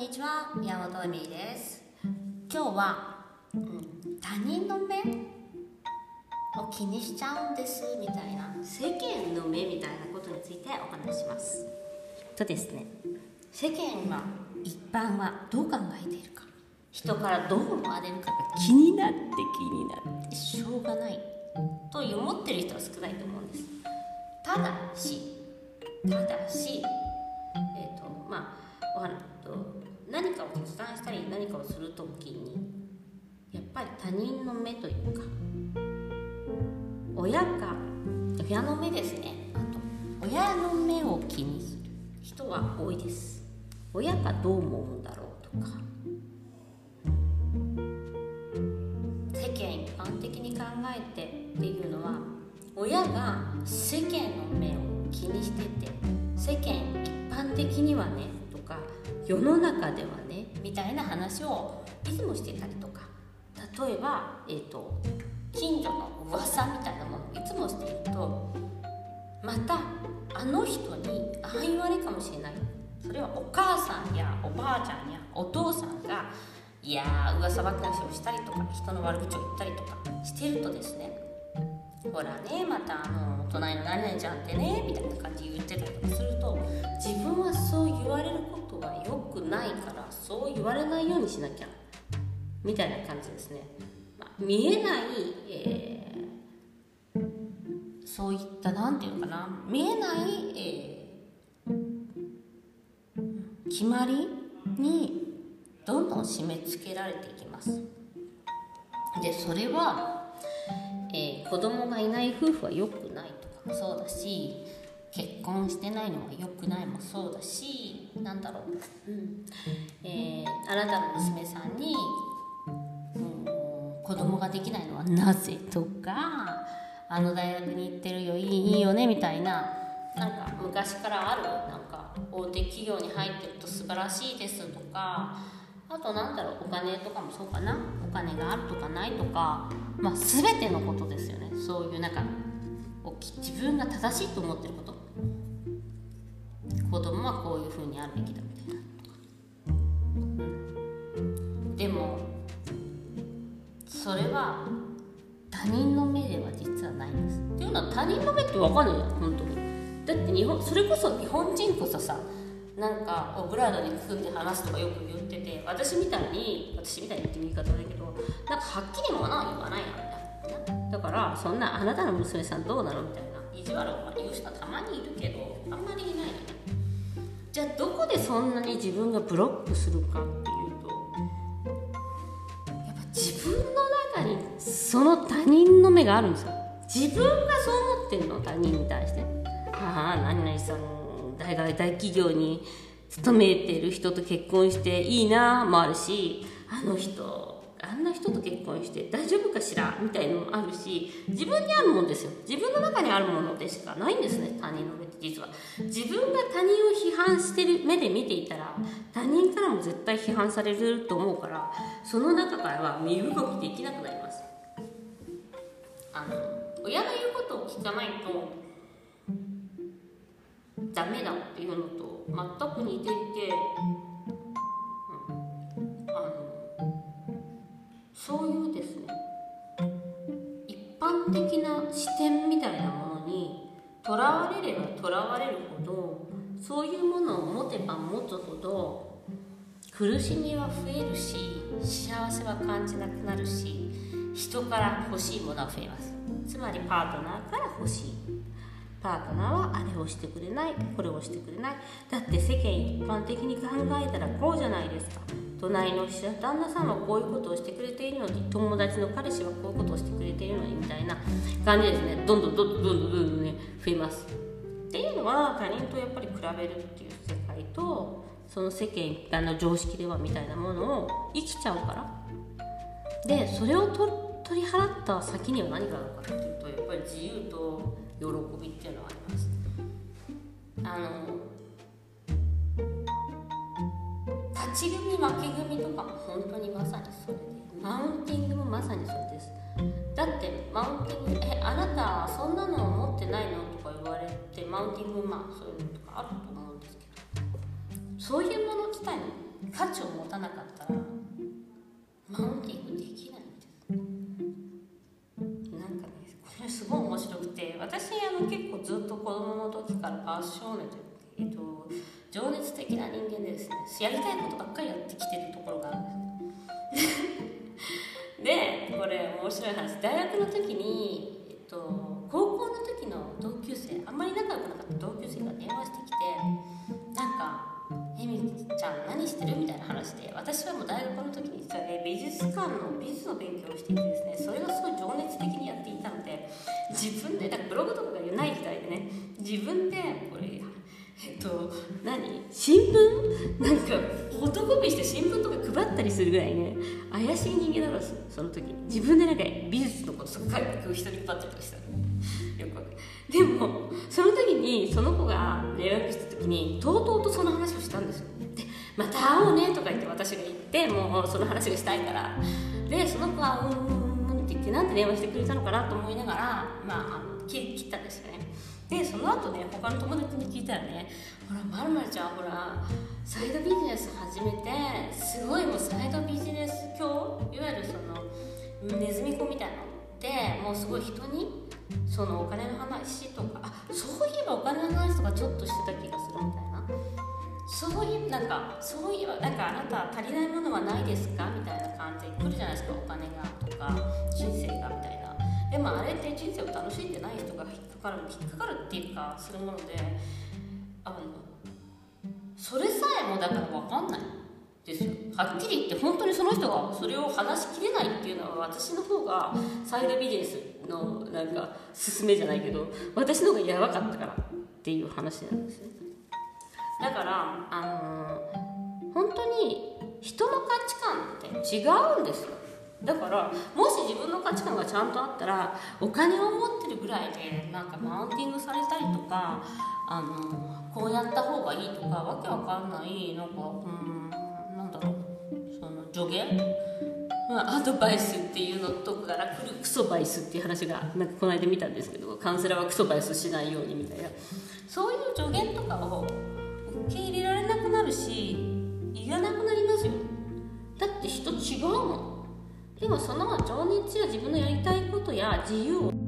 にちは宮本恵美です。今日は、うん、他人の目を気にしちゃうんですみたいな世間の目みたいなことについてお話します。とですね世間は一般はどう考えているか。人からどう思われるかが気になって気になってしょうがない。と思ってる人は少ないと思うんです。ただしただしえっ、ー、とまあお話と何かを決断したり何かをする時にやっぱり他人の目というか親か親の目ですね。あと親の目を気にする。人は多いです。親がどう思うんだろうとか世間一般的に考えてっていうのは親が世間の目を気にしてて世間一般的にはね世の中ではねみたいな話をいつもしてたりとか。例えば、えーと、近所の噂みたいなものをいつもしてるとまたあの人にああ言われかもしれない。それはお母さんやおばあちゃんやお父さんがいやー噂話をしたりとか人の悪口を言ったりとかしてるとですねほらねまたあの隣の何々ちゃんってねみたいな感じで言ってたりとかすると自分はそう言われることが良くないからそう言われないようにしなきゃみたいな感じですね、まあ、見えない、えー、そういった何て言うのかな。見えない、えー、決まりにどんどん締め付けられていきます。でそれはえー、子供がいない夫婦は良くないとかもそうだし結婚してないのは良くないもそうだしなんだろう、うん。えー、あなたの娘さんに、うん、子供ができないのはなぜとかあの大学に行ってるよいいいいよねみたいななんか昔からあるなんか大手企業に入ってると素晴らしいですとかあとなんだろうお金とかもそうかな。お金があるとかないとかまあ全てのことですよね。そういうなんか自分が正しいと思ってること。子供はこういうふうにあるべきだみたいなでもそれは他人の目では実はないんです。っていうのは他人の目って分かんないじゃん本当に。だって日本それこそ日本人こそさなんかオブラートに組んで話すとかよく言ってて私みたいに私みたいにっていう言い方だけどなんかはっきりものは言わないやんだからそんなあなたの娘さんどうなのみたいな意地悪を言う人はたまにいるけどあんまりいないのね。じゃあどこでそんなに自分がブロックするかっていうとやっぱ自分の中にその他人の目があるんですよ。自分がそう思ってるの他人に対して。ああ何々さん大学大企業に勤めてる人と結婚していいなもあるしあの人あんな人と結婚して大丈夫かしらみたいのもあるし自分にあるもんですよ。自分の中にあるものでしかないんですね他人の目って実は。自分が他人を批判してる目で見ていたら他人からも絶対批判されると思うからその中からは身動きできなくなります。あの親の言うことを聞かないとダメだっていうのと全く似ていて、うん、あのそういうですね一般的な視点みたいなものにとらわれればとらわれるほどそういうものを持てば持つほど苦しみは増えるし幸せは感じなくなるし人から欲しいものは増えます。つまりパートナーから欲しい。パートナーはあれをしてくれないこれをしてくれない。だって世間一般的に考えたらこうじゃないですか。隣の旦那さんはこういうことをしてくれているのに友達の彼氏はこういうことをしてくれているのにみたいな感じですね。どんどんどんどんどんどんどんね増えますっていうのは他人とやっぱり比べるっていう世界とその世間一般の常識ではみたいなものを生きちゃうからでそれを取り払った先には何があるかっていうとやっぱり自由と喜びっていうのはあります。あの勝ち組負け組とかも本当にまさにそれで。マウンティングもまさにそれです。だってマウンティング「えあなたそんなの持ってないの?」とか言われてマウンティングまあそういうのとかあると思うんですけど。そういうもの自体の価値を持たなかったらマウンティングできない。て私あの結構ずっと子供の時からパッションえっと情熱的な人間でですねやりたいことばっかりやってきてるところがあるんです。でこれ面白い話。大学の時に、えっと、高校の時の同級生あんまり仲良くなかった同級生が電話してきて「みちゃん何してる?」みたいな話で私はもう大学の時に実はね美術館の美術の勉強をしていてですねそれがすごい情熱的にやっていたので自分でなんかブログとかがない時代でね自分でこれえっと何新聞？なんかフォトコピーして新聞とか配ったりするぐらいね怪しい人間だろうその時自分でなんか美術のこと書いて人に配ったりとかしたよくでもその時にその子が連絡した時にとうとうとその話をしたんですよまた会おうねとか言って私が言ってもうその話がしたいから。でその子はうんうんって言ってなんで電話してくれたのかなと思いながらまあ切ったんですよね。でその後ね他の友達に聞いたらねほらまるまるちゃんほらサイドビジネス始めてすごいもうサイドビジネス教いわゆるそのネズミ子みたいなのってもうすごい人にそのお金の話とかあそういえばお金の話とかちょっとしてた気がするみたいな。そういうなんかそういえばなんかあなた足りないものはないですか？みたいな感じで来るじゃないですか。お金がとか人生がみたいな。でもあれって人生を楽しんでない人が引っかかる引っかかるっていうかするものであのそれさえもだから分かんないですよ。はっきり言って本当にその人がそれを話しきれないっていうのは私の方がサイドビジネスのなんか勧めじゃないけど私の方がやばかったからっていう話なんですねだからあのー、本当に人の価値観って違うんですよ。だからもし自分の価値観がちゃんとあったらお金を持ってるぐらいでなんかマウンティングされたりとかあのこうやった方がいいとかわけわかんないなんかうんなんだろう。その助言、アドバイスっていうのとかから来るクソバイスっていう話がなんかこの間見たんですけどカウンセラーはクソバイスしないようにみたいな。そういう助言とかを受け入れられなくなるし言わなくなりますよ。だって人違うもん。でもその情熱や自分のやりたいことや自由を。